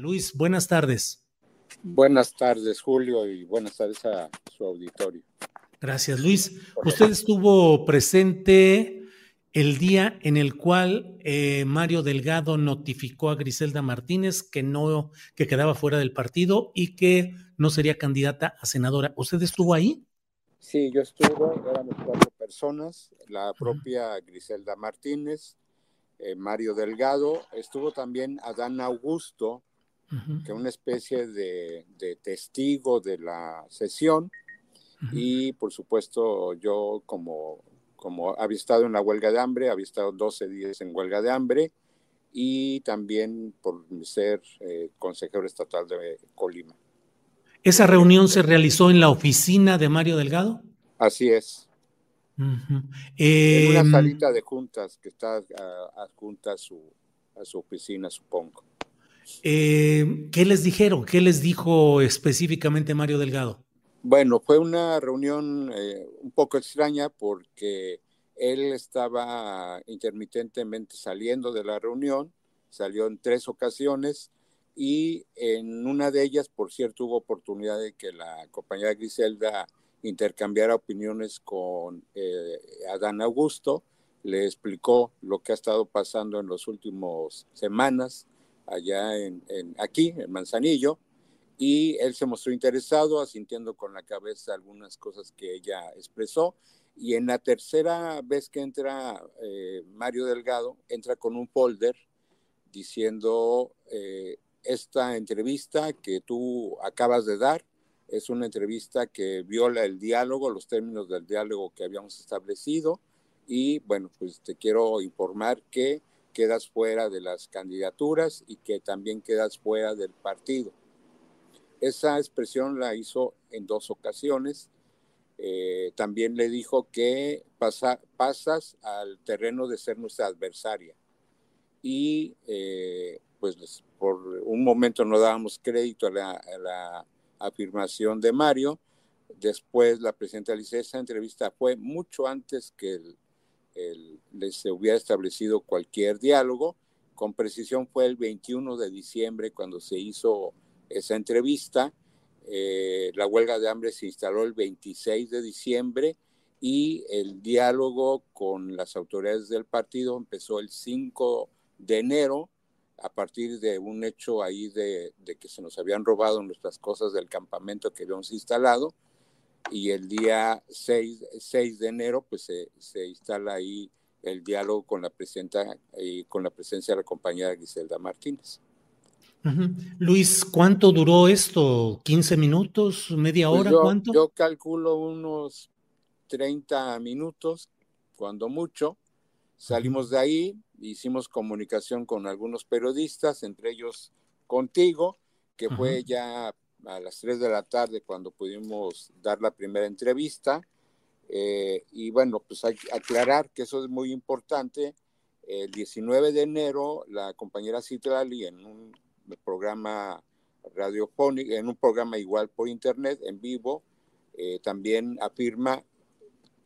Luis, buenas tardes. Buenas tardes, Julio, y buenas tardes a su auditorio. Gracias, Luis. Usted estuvo presente el día en el cual eh, Mario Delgado notificó a Griselda Martínez que no, que quedaba fuera del partido y que no sería candidata a senadora. ¿Usted estuvo ahí? Sí, yo estuve, éramos cuatro personas, la propia Griselda Martínez, eh, Mario Delgado, estuvo también Adán Augusto, que una especie de, de, testigo de la sesión, y por supuesto yo como, como había estado en la huelga de hambre, había estado 12 días en huelga de hambre, y también por ser eh, consejero estatal de Colima. ¿Esa reunión se realizó en la oficina de Mario Delgado? Así es. Uh -huh. eh, en una Em, salita de juntas que está uh, adjunta a su, a su oficina, supongo. Eh, ¿Qué les dijeron? ¿Qué les dijo específicamente Mario Delgado? Bueno, fue una reunión eh, un poco extraña porque él estaba intermitentemente saliendo de la reunión, salió en tres ocasiones y en una de ellas, por cierto, hubo oportunidad de que la compañera Griselda intercambiara opiniones con eh, Adán Augusto, le explicó lo que ha estado pasando en las últimas semanas allá en, aquí, en Manzanillo, y él se mostró interesado, asintiendo con la cabeza algunas cosas que ella expresó, y en la tercera vez que entra eh, Mario Delgado, entra con un folder diciendo, eh, esta entrevista que tú acabas de dar es una entrevista que viola el diálogo, los términos del diálogo que habíamos establecido, y bueno, pues te quiero informar que quedas fuera de las candidaturas y que también quedas fuera del partido. Esa expresión la hizo en dos ocasiones. Eh, también le dijo que pasa, pasas al terreno de ser nuestra adversaria. Y eh, pues por un momento no dábamos crédito a la, afirmación de Mario. Después la presidenta dice, esa entrevista fue mucho antes que el, el, se hubiera establecido cualquier diálogo. Con precisión fue el 21 de diciembre cuando se hizo esa entrevista. Eh, la huelga de hambre se instaló el 26 de diciembre y el diálogo con las autoridades del partido empezó el 5 de enero a partir de un hecho ahí de, que se nos habían robado nuestras cosas del campamento que habíamos instalado y el día 6, 6 de enero pues se, se, instala ahí el diálogo con la presidenta y con la presencia de la compañera Griselda Martínez. Luis, ¿cuánto duró esto? ¿15 minutos? ¿Media pues hora? ¿Cuánto? Yo calculo unos 30 minutos, cuando mucho. Salimos de ahí, hicimos comunicación con algunos periodistas, entre ellos contigo, que fue ya a las 3 de la tarde cuando pudimos dar la primera entrevista. Eh, y bueno, pues hay que aclarar que eso es muy importante. El 19 de enero, la compañera Citlali en un programa radiofónico, en un programa igual por internet, en vivo, eh, también afirma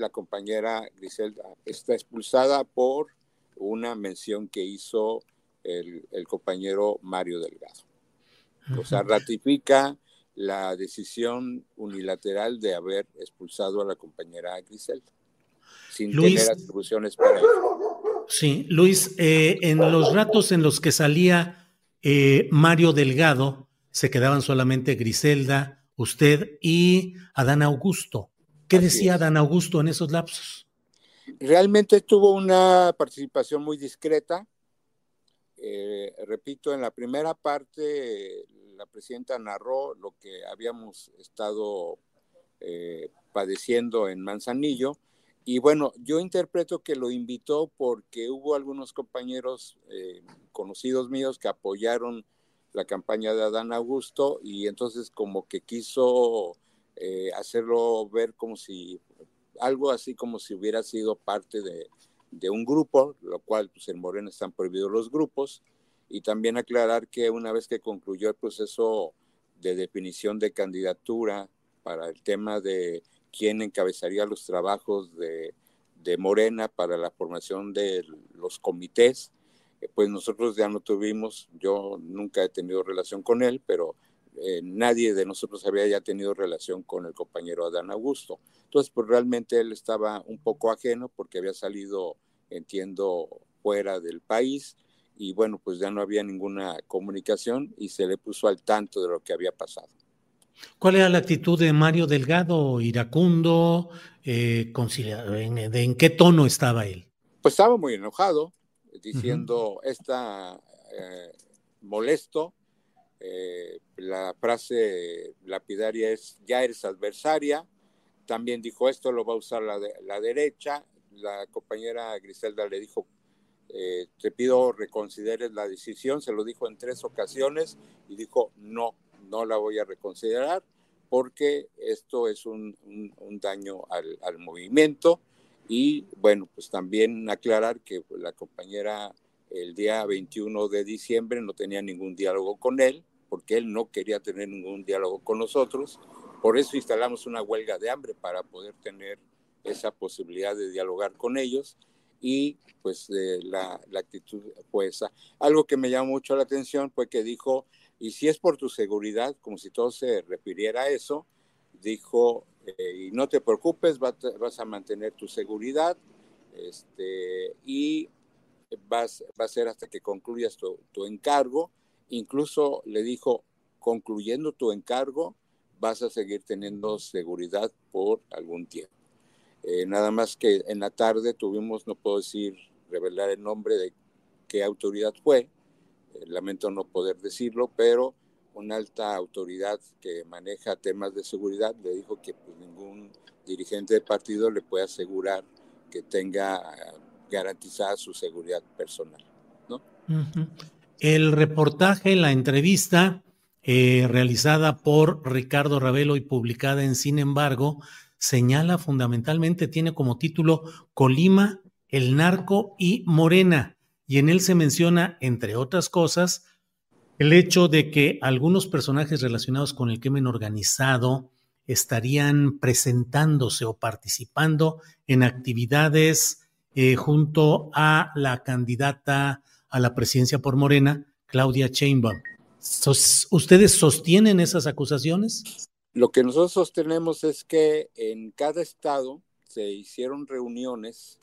la compañera Griselda está expulsada por una mención que hizo el, compañero Mario Delgado. O sea, ratifica la decisión unilateral de haber expulsado a la compañera Griselda, sin tener atribuciones para ello. Sí, Luis, eh, en los ratos en los que salía eh, Mario Delgado, se quedaban solamente Griselda, usted y Adán Augusto. ¿Qué decía Adán Augusto en esos lapsos? Realmente tuvo una participación muy discreta. Eh, repito, en la primera parte la presidenta narró lo que habíamos estado eh, padeciendo en Manzanillo. Y bueno, yo interpreto que lo invitó porque hubo algunos compañeros eh, conocidos míos que apoyaron la campaña de Adán Augusto y entonces como que quiso hacerlo ver como si algo así como si hubiera sido parte de, un grupo, lo cual pues en Morena están prohibidos los grupos, y también aclarar que una vez que concluyó el proceso de definición de candidatura para el tema de quién encabezaría los trabajos de, de Morena para la formación de los comités, eh, pues nosotros ya no tuvimos, yo nunca he tenido relación con él, pero eh, nadie de nosotros había ya tenido relación con el compañero Adán Augusto. Entonces, pues realmente él estaba un poco ajeno porque había salido, entiendo, fuera del país y bueno, pues ya no había ninguna comunicación y se le puso al tanto de lo que había pasado. ¿Cuál era la actitud de Mario Delgado, iracundo? Eh, ¿De en qué tono estaba él? Pues estaba muy enojado, diciendo, está eh, molesto, eh, la frase lapidaria es, ya eres adversaria. También dijo, esto lo va a usar la, la derecha. La compañera Griselda le dijo, eh, te pido reconsideres la decisión. Se lo dijo en tres ocasiones y dijo, no, no la voy a reconsiderar porque esto es un, un, daño al, al, movimiento. Y bueno, pues también aclarar que la compañera el día 21 de diciembre no tenía ningún diálogo con él, porque él no quería tener ningún diálogo con nosotros. Por eso instalamos una huelga de hambre para poder tener esa posibilidad de dialogar con ellos y pues la, la, actitud fue esa. Algo que me llamó mucho la atención fue que dijo, y si es por tu seguridad, como si todo se refiriera a eso, dijo, eh, y no te preocupes, vas a mantener tu seguridad este, y vas, va a ser hasta que concluyas tu, tu encargo Incluso le dijo, concluyendo tu encargo, vas a seguir teniendo seguridad por algún tiempo. Eh, nada más que en la tarde tuvimos, no puedo decir, revelar el nombre de qué autoridad fue, eh, lamento no poder decirlo, pero una alta autoridad que maneja temas de seguridad le dijo que pues, ningún dirigente de partido le puede asegurar que tenga eh, garantizada su seguridad personal. ¿no? El reportaje, la entrevista eh, realizada por Ricardo Ravelo y publicada en Sin embargo, señala fundamentalmente, tiene como título Colima, el narco y Morena. Y en él se menciona, entre otras cosas, el hecho de que algunos personajes relacionados con el crimen organizado estarían presentándose o participando en actividades eh, junto a la candidata a la presidencia por Morena, Claudia Sheinbaum. ¿Ustedes sostienen esas acusaciones? Lo que nosotros sostenemos es que en cada estado se hicieron reuniones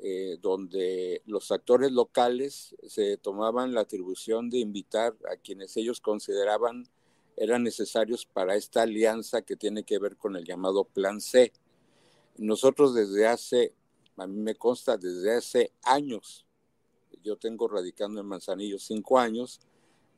eh, donde los actores locales se tomaban la atribución de invitar a quienes ellos consideraban eran necesarios para esta alianza que tiene que ver con el llamado Plan C. Nosotros desde hace, a mí me consta, desde hace años, yo tengo radicando en Manzanillo cinco años,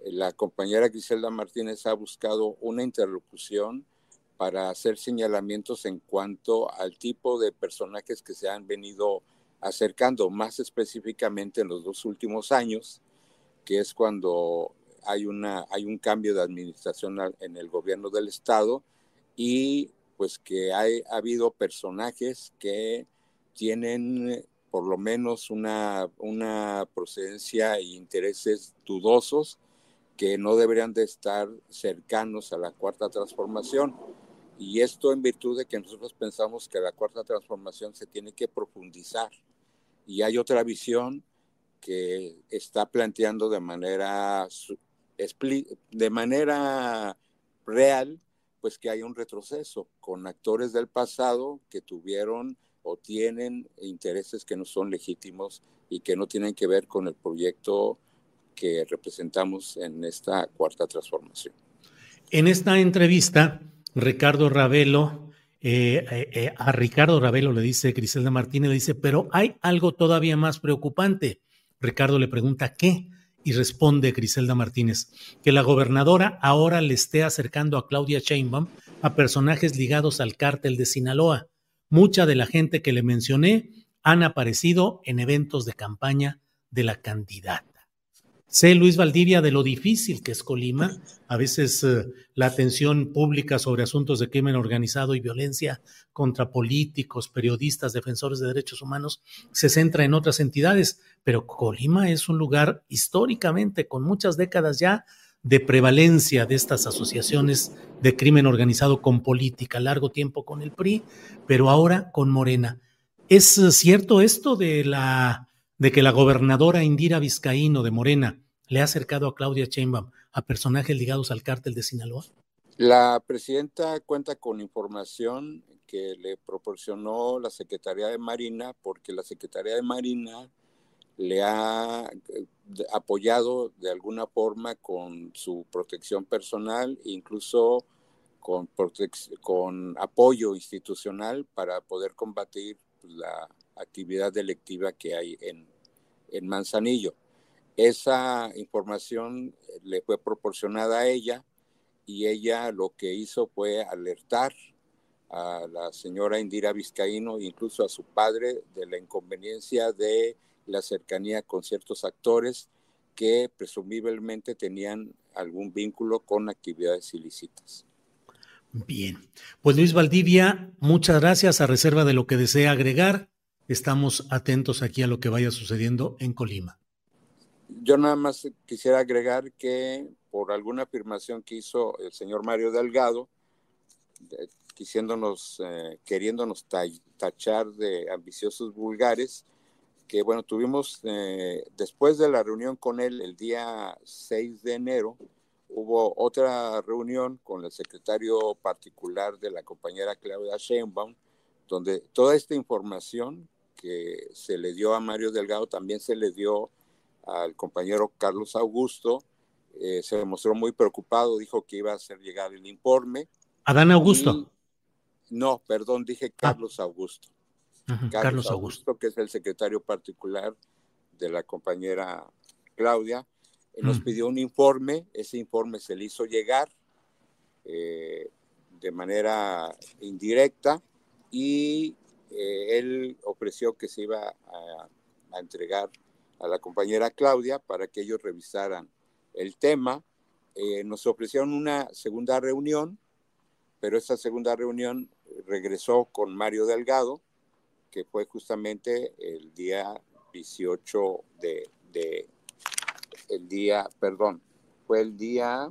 eh, la compañera Griselda Martínez ha buscado una interlocución para hacer señalamientos en cuanto al tipo de personajes que se han venido acercando más específicamente en los dos últimos años, que es cuando hay, una, hay un cambio de administración en el gobierno del estado y pues que hay, ha habido personajes que tienen por lo menos una, una procedencia e intereses dudosos que no deberían de estar cercanos a la cuarta transformación. Y esto en virtud de que nosotros pensamos que la cuarta transformación se tiene que profundizar y hay otra visión que está planteando de manera, de manera real, pues que hay un retroceso con actores del pasado que tuvieron o tienen intereses que no son legítimos y que no tienen que ver con el proyecto que representamos en esta cuarta transformación. En esta entrevista, Ricardo Ravelo eh, eh, eh, a Ricardo Ravelo le dice Griselda Martínez, le dice, pero hay algo todavía más preocupante. Ricardo le pregunta, ¿qué? Y responde Griselda Martínez, que la gobernadora ahora le esté acercando a Claudia Sheinbaum a personajes ligados al cártel de Sinaloa. Mucha de la gente que le mencioné han aparecido en eventos de campaña de la candidata. Sé, Luis Valdivia, de lo difícil que es Colima. A veces eh, la atención pública sobre asuntos de crimen organizado y violencia contra políticos, periodistas, defensores de derechos humanos se centra en otras entidades, pero Colima es un lugar históricamente con muchas décadas ya de prevalencia de estas asociaciones de crimen organizado con política, largo tiempo con el PRI, pero ahora con Morena. ¿Es cierto esto de la de que la gobernadora Indira Vizcaíno de Morena le ha acercado a Claudia Sheinbaum a personajes ligados al cártel de Sinaloa? La presidenta cuenta con información que le proporcionó la Secretaría de Marina, porque la Secretaría de Marina le ha eh, apoyado de alguna forma con su protección personal, incluso con, con apoyo institucional para poder combatir la actividad delictiva que hay en, en Manzanillo. Esa información le fue proporcionada a ella y ella lo que hizo fue alertar a la señora Indira Vizcaíno, incluso a su padre, de la inconveniencia de la cercanía con ciertos actores que presumiblemente tenían algún vínculo con actividades ilícitas. Bien, pues Luis Valdivia, muchas gracias a reserva de lo que desea agregar estamos atentos aquí a lo que vaya sucediendo en Colima. Yo nada más quisiera agregar que por alguna afirmación que hizo el señor Mario Delgado, quisiéndonos, eh, queriéndonos tachar de ambiciosos vulgares, que bueno, tuvimos eh, después de la reunión con él el día 6 de enero, hubo otra reunión con el secretario particular de la compañera Claudia Sheinbaum, donde toda esta información que se le dio a Mario Delgado también se le dio al compañero Carlos Augusto. Eh, se mostró muy preocupado, dijo que iba a hacer llegar el informe. Adán Augusto. no, perdón, dije ah. Carlos Augusto. Carlos, Augusto, que es el secretario particular de la compañera Claudia, eh, nos mm. pidió un informe, ese informe se le hizo llegar eh, de manera indirecta y eh, él ofreció que se iba a, entregar a la compañera Claudia para que ellos revisaran el tema. Eh, nos ofrecieron una segunda reunión, pero esa segunda reunión regresó con Mario Delgado, que fue justamente el día 18 de, el día, perdón, fue el día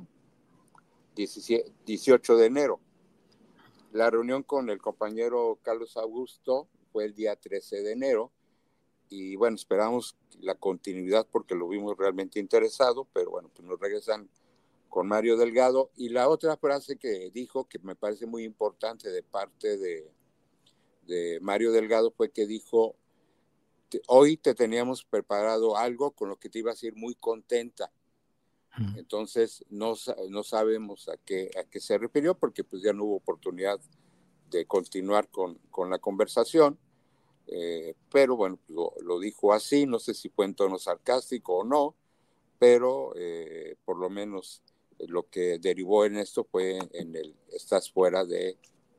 18 de enero. La reunión con el compañero Carlos Augusto fue el día 13 de enero y bueno, esperamos la continuidad porque lo vimos realmente interesado, pero bueno, pues nos regresan con Mario Delgado. Y la otra frase que dijo, que me parece muy importante de parte de, de Mario Delgado, fue que dijo, hoy te teníamos preparado algo con lo que te ibas a ir muy contenta. Entonces, no, no sabemos a qué, a qué se refirió porque pues ya no hubo oportunidad de continuar con, con la conversación. Eh, pero bueno, pues, lo, lo, dijo así, no sé si fue en tono sarcástico o no, pero eh, por lo menos lo que derivó en esto fue en el estás fuera de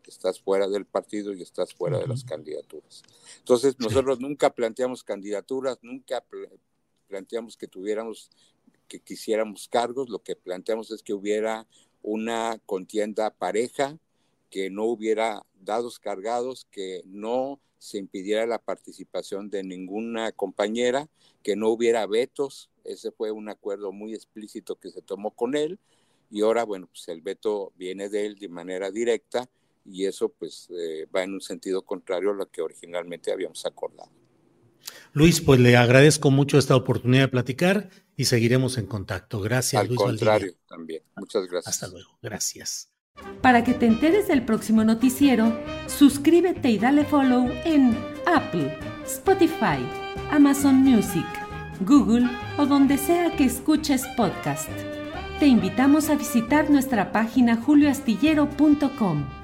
estás fuera del partido y estás fuera de las candidaturas. Entonces, nosotros nunca planteamos candidaturas, nunca planteamos que tuviéramos, que quisiéramos cargos, lo que planteamos es que hubiera una contienda pareja, que no hubiera dados cargados, que no se impidiera la participación de ninguna compañera, que no hubiera vetos. Ese fue un acuerdo muy explícito que se tomó con él. Y ahora, bueno, pues el veto viene de él de manera directa y eso pues eh, va en un sentido contrario a lo que originalmente habíamos acordado. Luis, pues le agradezco mucho esta oportunidad de platicar y seguiremos en contacto. Gracias, Al Luis. Al contrario, también. Muchas gracias. Hasta luego. Gracias. Para que te enteres del próximo noticiero, suscríbete y dale follow en Apple, Spotify, Amazon Music, Google o donde sea que escuches podcast. Te invitamos a visitar nuestra página julioastillero.com.